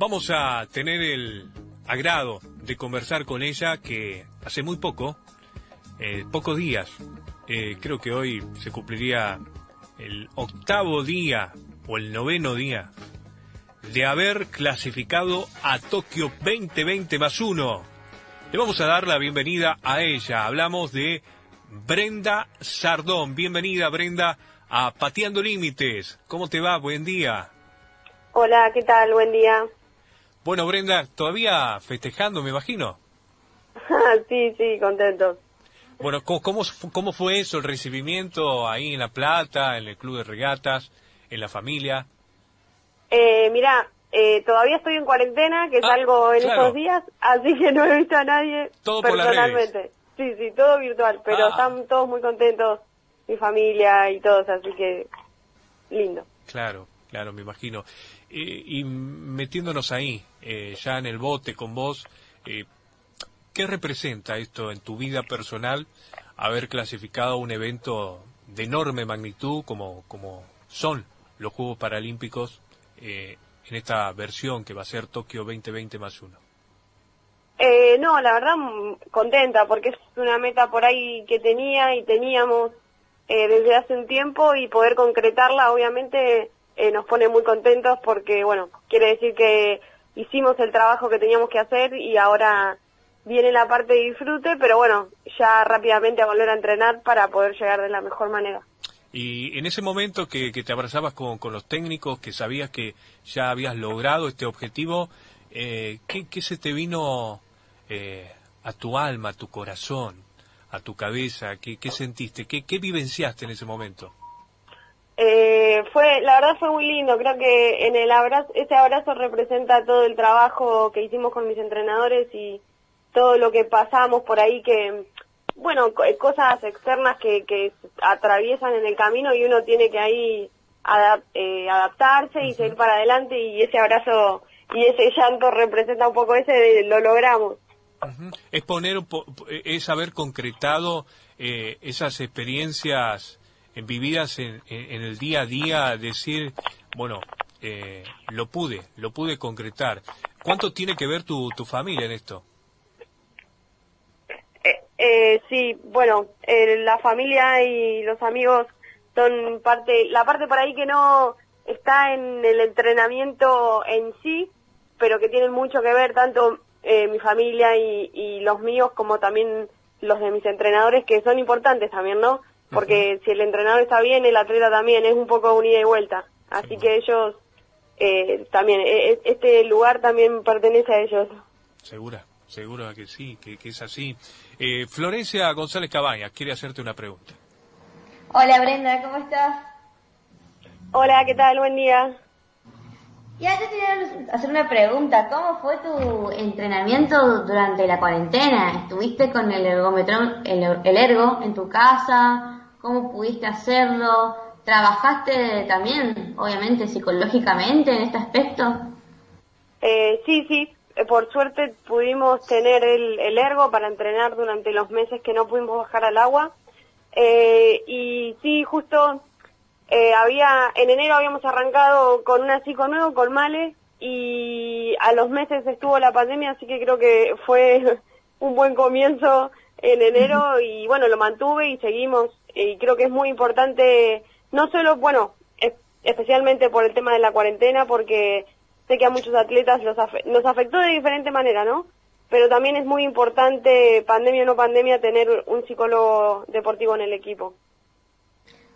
Vamos a tener el agrado de conversar con ella que hace muy poco, eh, pocos días, eh, creo que hoy se cumpliría el octavo día o el noveno día de haber clasificado a Tokio 2020 más uno. Le vamos a dar la bienvenida a ella. Hablamos de Brenda Sardón. Bienvenida, Brenda, a Pateando Límites. ¿Cómo te va? Buen día. Hola, ¿qué tal? Buen día. Bueno, Brenda, todavía festejando, me imagino. sí, sí, contento. Bueno, ¿cómo, ¿cómo fue eso, el recibimiento ahí en La Plata, en el Club de Regatas, en la familia? Eh, mira, eh, todavía estoy en cuarentena, que Ah, salgo en claro. estos días, así que no he visto a nadie Todo por las personalmente. Sí, sí, todo virtual, pero Ah. están todos muy contentos, mi familia y todos, así que lindo. Claro, claro, me imagino. Eh, y metiéndonos ahí, eh, ya en el bote con vos, eh, ¿qué representa esto en tu vida personal haber clasificado un evento de enorme magnitud como, como son los Juegos Paralímpicos eh, en esta versión que va a ser Tokio 2020 más uno? Eh, no, la verdad, contenta, porque es una meta por ahí que tenía y teníamos desde hace un tiempo y poder concretarla, obviamente, eh, nos pone muy contentos porque, bueno, quiere decir que hicimos el trabajo que teníamos que hacer y ahora viene la parte de disfrute, pero bueno, ya rápidamente a volver a entrenar para poder llegar de la mejor manera. Y en ese momento que, que te abrazabas con, con los técnicos, que sabías que ya habías logrado este objetivo, eh, ¿qué, qué se te vino eh, a tu alma, a tu corazón, a tu cabeza? ¿Qué, qué sentiste? ¿Qué, ¿Qué vivenciaste en ese momento? Eh, fue, la verdad fue muy lindo, creo que en el abrazo, ese abrazo representa todo el trabajo que hicimos con mis entrenadores y todo lo que pasamos por ahí que, bueno, co- cosas externas que, que atraviesan en el camino y uno tiene que ahí adap- eh, adaptarse y seguir para adelante y ese abrazo y ese llanto representa un poco ese de lo logramos. Ujú. Es poner, es haber concretado eh, esas experiencias vividas en, en- en el día a día, decir, bueno, eh, lo pude, lo pude concretar. ¿Cuánto tiene que ver tu, tu familia en esto? Eh, eh, sí, bueno, eh, la familia y los amigos son parte, la parte por ahí que no está en el entrenamiento en sí, pero que tienen mucho que ver tanto eh, mi familia y, y los míos como también los de mis entrenadores, que son importantes también, ¿no? Porque si el entrenador está bien, el atleta también, es un poco un ida y vuelta. Así Seguro. que ellos eh, también, eh, eh, este lugar también pertenece a ellos. Segura, segura que sí, que, que es así. Eh, Florencia González Cabañas quiere hacerte una pregunta. Hola Brenda, ¿cómo estás? Hola, ¿qué tal? Buen día. Ya te quería hacer una pregunta. ¿Cómo fue tu entrenamiento durante la cuarentena? ¿Estuviste con el ergómetro, el, el ergo en tu casa? ¿Cómo pudiste hacerlo? ¿Trabajaste también, obviamente, psicológicamente en este aspecto? Eh, sí, sí, eh, por suerte pudimos tener el, el ergo para entrenar durante los meses que no pudimos bajar al agua. Eh, y sí, justo eh, había, en enero habíamos arrancado con una psico nuevo, con Male, y a los meses estuvo la pandemia, así que creo que fue un buen comienzo en enero y bueno, lo mantuve y seguimos. Y creo que es muy importante, no solo, bueno, es- especialmente por el tema de la cuarentena, porque sé que a muchos atletas los afe- nos afectó de diferente manera, ¿no? Pero también es muy importante, pandemia o no pandemia, tener un psicólogo deportivo en el equipo.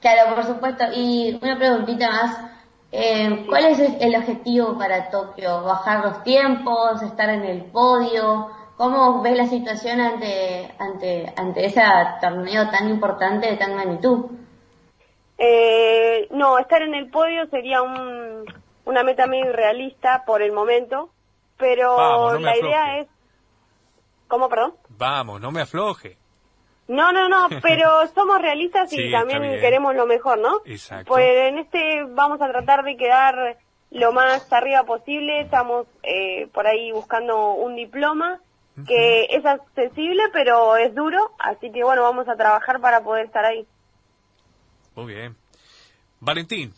Claro, por supuesto. Y una preguntita más. Eh, ¿Cuál es el objetivo para Tokio? ¿Bajar los tiempos? ¿Estar en el podio? ¿Cómo ves la situación ante, ante, ante ese torneo tan importante de tan magnitud? Eh, no, estar en el podio sería un, una meta medio irrealista por el momento, pero Vamos, no me la idea es... ¿Cómo, perdón? Vamos, no me afloje. No, no, no, pero somos realistas y Sí, también queremos lo mejor, ¿no? Exacto. Pues en este vamos a tratar de quedar lo más arriba posible. Estamos eh, por ahí buscando un diploma que es accesible, pero es duro. Así que bueno, vamos a trabajar para poder estar ahí. Muy bien. Valentín,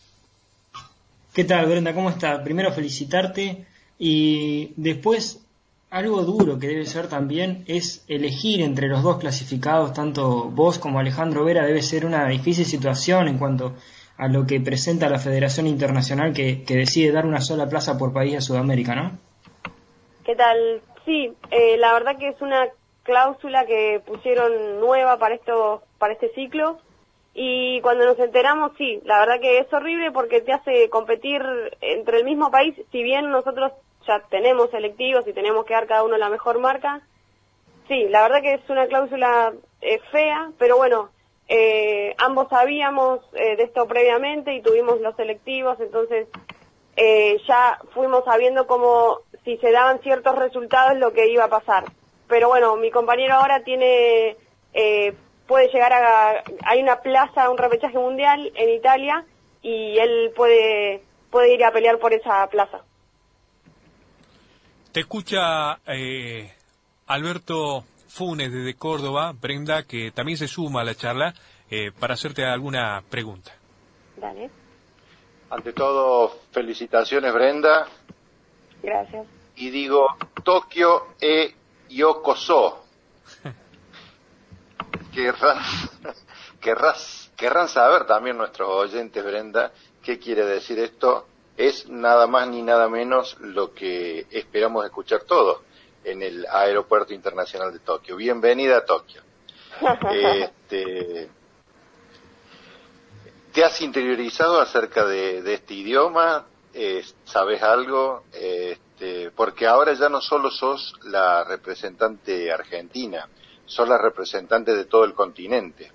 ¿Qué tal, Brenda? ¿Cómo estás? Primero felicitarte Y después, algo duro que debe ser también es elegir entre los dos clasificados, tanto vos como Alejandro Vera, debe ser una difícil situación en cuanto a lo que presenta la Federación Internacional que, decide dar una sola plaza por país a Sudamérica, ¿no? ¿Qué tal? Sí, eh, la verdad que es una cláusula que pusieron nueva para esto, para este ciclo y cuando nos enteramos sí, la verdad que es horrible porque te hace competir entre el mismo país, si bien nosotros ya tenemos selectivos y tenemos que dar cada uno la mejor marca. Sí, la verdad que es una cláusula eh, fea, pero bueno, eh, ambos sabíamos eh, de esto previamente y tuvimos los selectivos, entonces ya fuimos sabiendo cómo si se daban ciertos resultados lo que iba a pasar. Pero bueno, mi compañero ahora tiene, puede llegar a, hay una plaza, un repechaje mundial en Italia y él puede, puede ir a pelear por esa plaza. Te escucha eh, Alberto Funes desde Córdoba, Brenda, que también se suma a la charla eh, para hacerte alguna pregunta. Dale. Ante todo, felicitaciones, Brenda. Gracias. Y digo, Tokio e Yokoso. querrán, querrás, querrán saber también nuestros oyentes, Brenda, qué quiere decir esto es nada más ni nada menos lo que esperamos escuchar todos en el Aeropuerto Internacional de Tokio. Bienvenida a Tokio. Este, ¿Te has interiorizado acerca de, este idioma? ¿Sabes algo? Este, porque ahora ya no solo sos la representante argentina, sos la representante de todo el continente.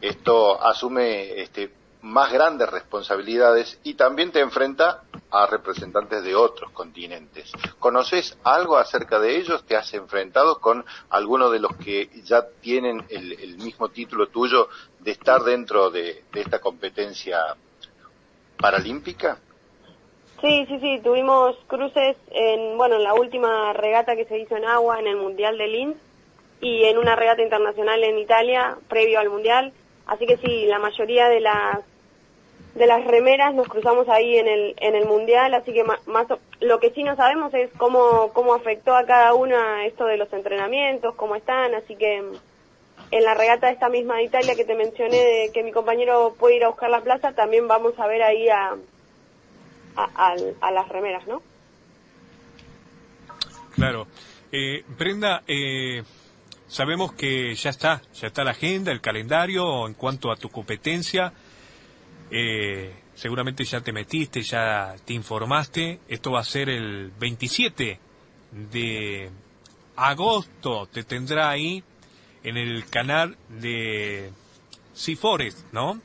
Esto asume este, más grandes responsabilidades y también te enfrenta a representantes de otros continentes. ¿Conoces algo acerca de ellos? ¿Te has enfrentado con alguno de los que ya tienen el, mismo título tuyo de estar dentro de, esta competencia paralímpica? Sí, sí, sí, tuvimos cruces en, bueno, en la última regata que se hizo en agua en el Mundial de Linz y en una regata internacional en Italia previo al Mundial. Así que sí, la mayoría de las de las remeras nos cruzamos ahí en el, en el mundial, así que más, lo que sí no sabemos es cómo, cómo afectó a cada una esto de los entrenamientos, cómo están, así que en la regata de esta misma de Italia que te mencioné de que mi compañero puede ir a buscar la plaza, también vamos a ver ahí a, a, las remeras, ¿no? Claro. Eh, Brenda, eh, sabemos que ya está, ya está la agenda, el calendario en cuanto a tu competencia. Eh, seguramente ya te metiste, ya te informaste. Esto va a ser el 27 de agosto. Te tendrá ahí en el canal de Sea Forest, ¿no?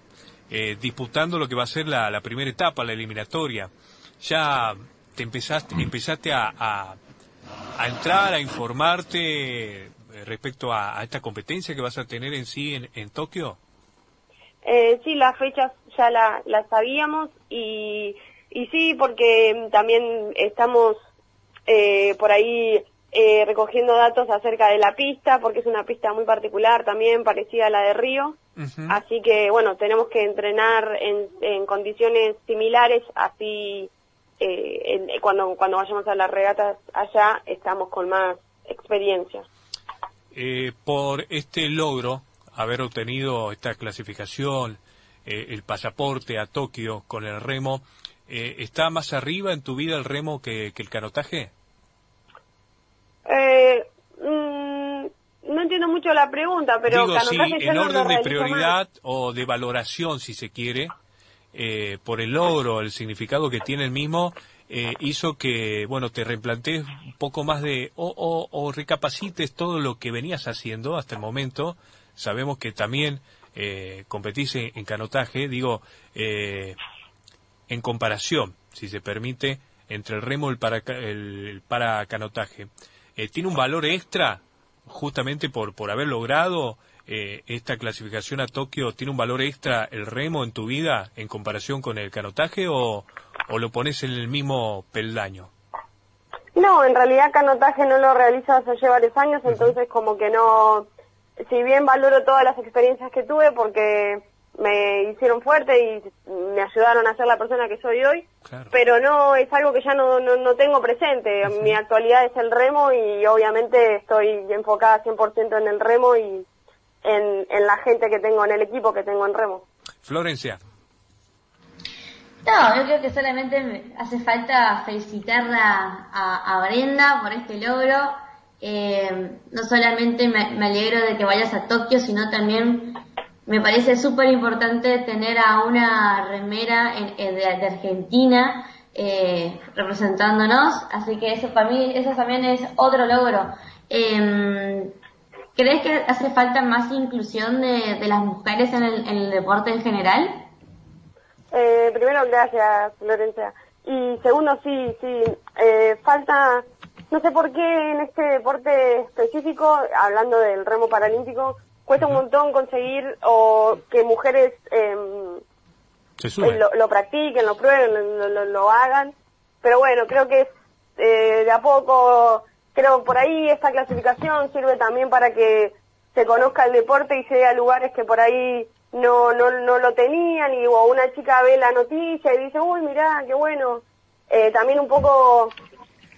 Eh, disputando lo que va a ser la, primera etapa, la eliminatoria. Ya te empezaste, empezaste a, a, entrar, a informarte respecto a, esta competencia que vas a tener en sí en, en Tokio. Eh, sí, las fechas ya la, la sabíamos y, y sí, porque también estamos eh, por ahí eh, recogiendo datos acerca de la pista, porque es una pista muy particular también, parecida a la de Río. Así que, bueno, tenemos que entrenar en, en condiciones similares, así eh, cuando, cuando vayamos a las regatas allá estamos con más experiencia. Eh, por este logro haber obtenido esta clasificación, eh, el pasaporte a Tokio con el remo, eh, ¿está más arriba en tu vida el remo que, el canotaje? Eh, mm, la pregunta, pero Digo, en orden de prioridad o de valoración, si se quiere, por el logro, el significado que tiene el mismo, hizo que, bueno, te replantees un poco más de, o, o, recapacites todo lo que venías haciendo hasta el momento sabemos que también eh, competís en, canotaje, digo, eh, en comparación, si se permite, entre el remo y el para, el para canotaje. Eh, ¿Tiene un valor extra justamente por, por haber logrado eh, esta clasificación a Tokio? ¿Tiene un valor extra el remo en tu vida en comparación con el canotaje o, o lo pones en el mismo peldaño? No, en realidad canotaje no lo realizas hace varios años, entonces como que no si bien valoro todas las experiencias que tuve porque me hicieron fuerte y me ayudaron a ser la persona que soy hoy, pero no es algo que ya no, no, tengo presente. Mi actualidad es el remo y obviamente estoy enfocada 100% en el remo y en, en la gente que tengo en el equipo que tengo en remo. Florencia. No, yo creo que solamente hace falta felicitarla a, Brenda por este logro. Eh, no solamente me, alegro de que vayas a Tokio, sino también me parece súper importante tener a una remera de, Argentina eh, representándonos, así que eso para mí, eso también es otro logro. Em, ¿Crees que hace falta más inclusión de, las mujeres en el deporte en general? Eh, primero, gracias, Florencia. Y segundo, sí, sí, eh, falta, no sé por qué en este deporte específico, hablando del remo paralímpico, cuesta un montón conseguir o que mujeres eh, lo, practiquen, lo prueben, lo, lo, hagan. Pero bueno, creo que eh, de a poco, creo por ahí esta clasificación sirve también para que se conozca el deporte y llegue a lugares que por ahí no, no, no lo tenían y o una chica ve la noticia y dice, uy, mirá, qué bueno. Eh, también un poco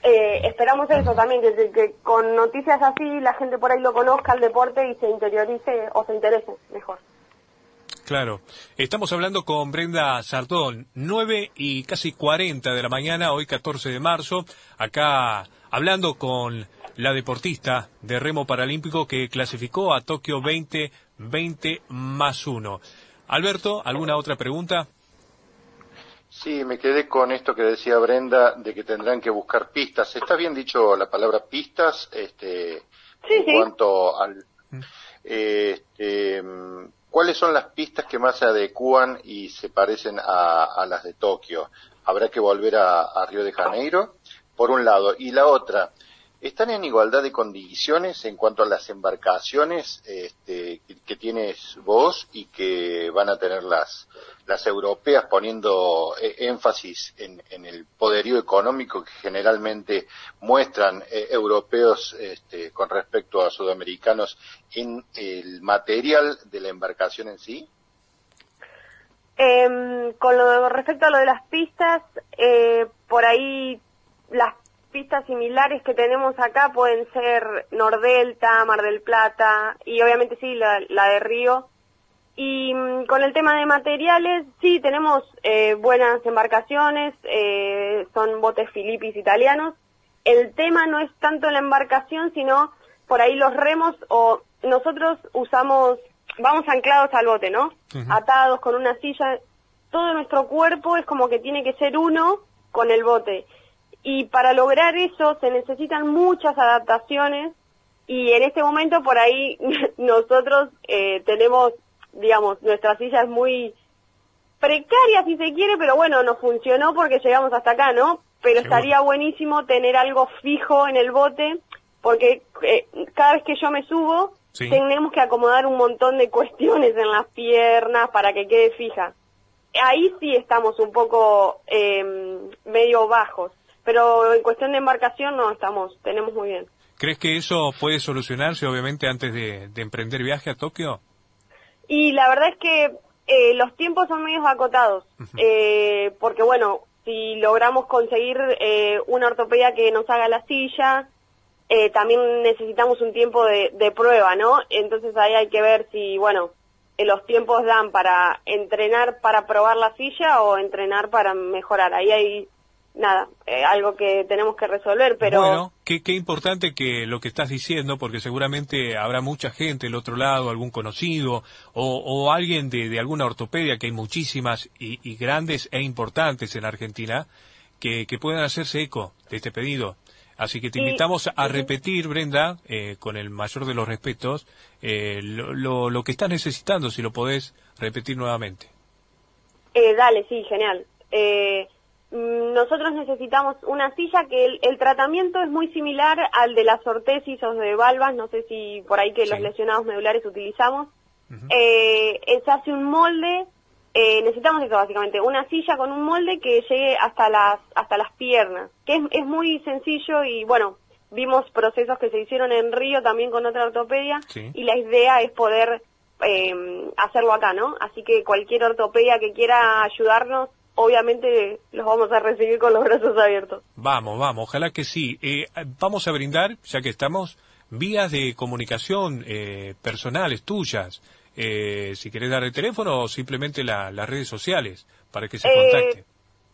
eh, esperamos eso también, que, con noticias así la gente por ahí lo conozca el deporte y se interiorice o se interese mejor. Claro. Estamos hablando con Brenda Sardón, 9 y casi 40 de la mañana, hoy 14 de marzo, acá hablando con la deportista de remo paralímpico que clasificó a Tokio 2020 más uno. Alberto, ¿alguna otra pregunta? Sí, me quedé con esto que decía Brenda de que tendrán que buscar pistas. ¿Está bien dicho la palabra pistas? Este, en cuanto al, mm. este, ¿cuáles son las pistas que más se adecúan y se parecen a, las de Tokio? ¿Habrá que volver a Río de Janeiro? Por un lado. Y la otra, están en igualdad de condiciones en cuanto a las embarcaciones este, que, tienes vos y que van a tener las, las europeas poniendo eh, énfasis en, el poderío económico que generalmente muestran eh, europeos este, con respecto a sudamericanos en el material de la embarcación en sí? Em, con lo respecto a lo de las pistas, eh, por ahí las pistas similares que tenemos acá pueden ser Nordelta, Mar del Plata y obviamente sí la, de Río. Y mm, con el tema de materiales, sí, tenemos eh, buenas embarcaciones, eh, son botes filipis italianos. El tema no es tanto la embarcación, sino por ahí los remos o nosotros usamos, vamos anclados al bote, ¿no? Atados con una silla. Todo nuestro cuerpo es como que tiene que ser uno con el bote y para lograr eso se necesitan muchas adaptaciones y en este momento por ahí nosotros eh, tenemos, digamos, nuestra silla es muy precaria si se quiere, pero bueno, nos funcionó porque llegamos hasta acá, ¿no? Pero estaría buenísimo tener algo fijo en el bote porque eh, cada vez que yo me subo tenemos que acomodar un montón de cuestiones en las piernas para que quede fija. Ahí sí estamos un poco eh, medio bajos pero en cuestión de embarcación no estamos, tenemos muy bien. ¿Crees que eso puede solucionarse obviamente antes de, emprender viaje a Tokio? Y la verdad es que eh, los tiempos son medios acotados, eh, porque bueno, si logramos conseguir eh, una ortopedia que nos haga la silla, también necesitamos un tiempo de, de, prueba, ¿no? Entonces ahí hay que ver si, bueno, los tiempos dan para entrenar para probar la silla o entrenar para mejorar. Ahí hay nada, eh, algo que tenemos que resolver, pero... Bueno, qué, qué importante que lo que estás diciendo, porque seguramente habrá mucha gente del otro lado, algún conocido, o, o alguien de, de, alguna ortopedia, que hay muchísimas y, y grandes e importantes en Argentina, que, que, puedan hacerse eco de este pedido. Así que te invitamos a repetir, Brenda, eh, con el mayor de los respetos, eh, lo, lo, lo, que estás necesitando, si lo podés repetir nuevamente. Eh, dale, sí, genial. Eh, nosotros necesitamos una silla que el, tratamiento es muy similar al de las ortesis o de valvas, no sé si por ahí que los lesionados medulares utilizamos. eh, se hace un molde, eh, necesitamos eso básicamente, una silla con un molde que llegue hasta las, hasta las piernas, que es, es muy sencillo y bueno, vimos procesos que se hicieron en Río también con otra ortopedia y la idea es poder eh, hacerlo acá, ¿no? Así que cualquier ortopedia que quiera ayudarnos, obviamente los vamos a recibir con los brazos abiertos. Vamos, vamos, ojalá que sí. Eh, vamos a brindar, ya que estamos, vías de comunicación eh, personales tuyas. Eh, si querés dar el teléfono o simplemente la- las redes sociales para que se Eh, contacte.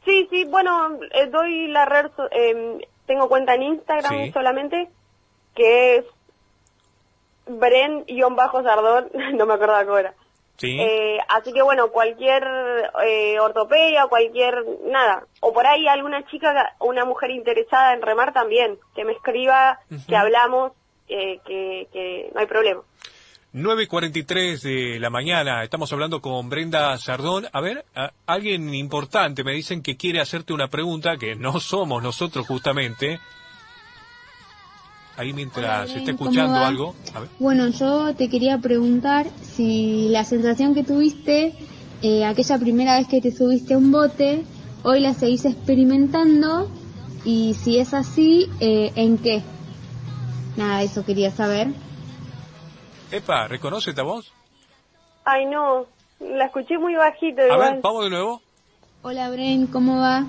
Sí, sí, bueno, eh, doy la red, em, tengo cuenta en Instagram Sí. solamente, que es Bren-Sardón, no me acordaba cómo era. Sí. Eh, así que bueno, cualquier eh, ortopedia, cualquier, nada, o por ahí alguna chica, una mujer interesada en remar también, que me escriba, que hablamos, eh, que, que no hay problema. 9.43 de la mañana, estamos hablando con Brenda Sardón. A ver, a- alguien importante me dicen que quiere hacerte una pregunta, que no somos nosotros justamente. Ahí mientras ¿cómo escuchando algo. A ver. Bueno, yo te quería preguntar si la sensación que tuviste eh, aquella primera vez que te subiste a un bote, hoy la seguís experimentando y si es así, eh, ¿en qué? Nada, eso quería saber. Epa, ¿reconoce esta voz? Ay no, la escuché muy bajito A igual. ver, vamos de nuevo. Hola, Bren, ¿cómo va?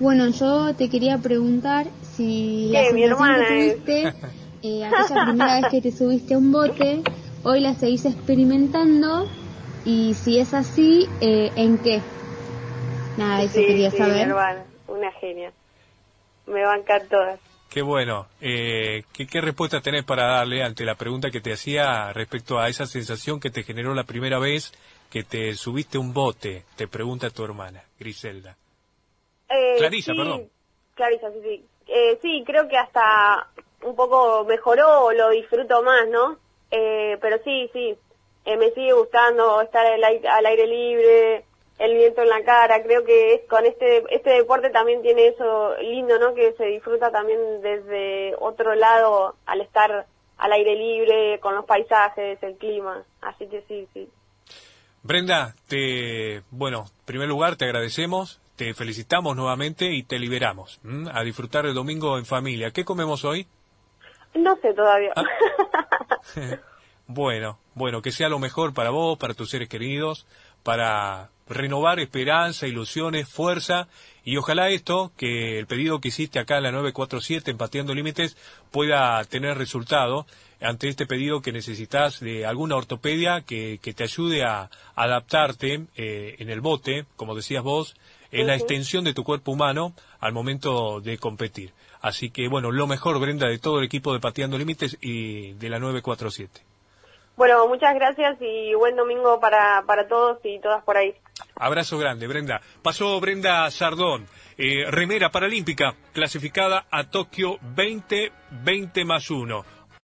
Bueno, yo te quería preguntar si la sensación hermana que es. tuviste eh, aquella primera vez que te subiste a un bote, hoy la seguís experimentando y si es así, eh, ¿en qué? Nada, eso sí, quería sí, mi saber. hermana, una genia. Me bancan todas. Qué bueno. Eh, ¿qué, ¿Qué respuesta tenés para darle ante la pregunta que te hacía respecto a esa sensación que te generó la primera vez que te subiste a un bote? Te pregunta tu hermana, Griselda. Eh, Clarisa, sí, perdón. Clarisa, sí, sí. Eh, sí, creo que hasta un poco mejoró, o lo disfruto más, ¿no? Eh, pero sí, sí, eh, me sigue gustando estar al aire, al aire libre, el viento en la cara. Creo que es, con este este deporte también tiene eso lindo, ¿no? Que se disfruta también desde otro lado al estar al aire libre, con los paisajes, el clima. Así que sí, sí. Brenda, te, bueno, en primer lugar te agradecemos, te felicitamos nuevamente y te liberamos ¿m? a disfrutar el domingo en familia. ¿Qué comemos hoy? No sé todavía. Ah. Bueno, bueno, que sea lo mejor para vos, para tus seres queridos, para renovar esperanza, ilusiones, fuerza y ojalá esto, que el pedido que hiciste acá en la 947 en Pateando Límites pueda tener resultado ante este pedido que necesitas de alguna ortopedia que, que te ayude a adaptarte eh, en el bote, como decías vos, en la extensión de tu cuerpo humano al momento de competir. Así que bueno, lo mejor Brenda de todo el equipo de Pateando Límites y de la 947. Bueno, muchas gracias y buen domingo para, para todos y todas por ahí. Abrazo grande, Brenda. Pasó Brenda Sardón, eh, remera paralímpica, clasificada a Tokio 2020 más 1.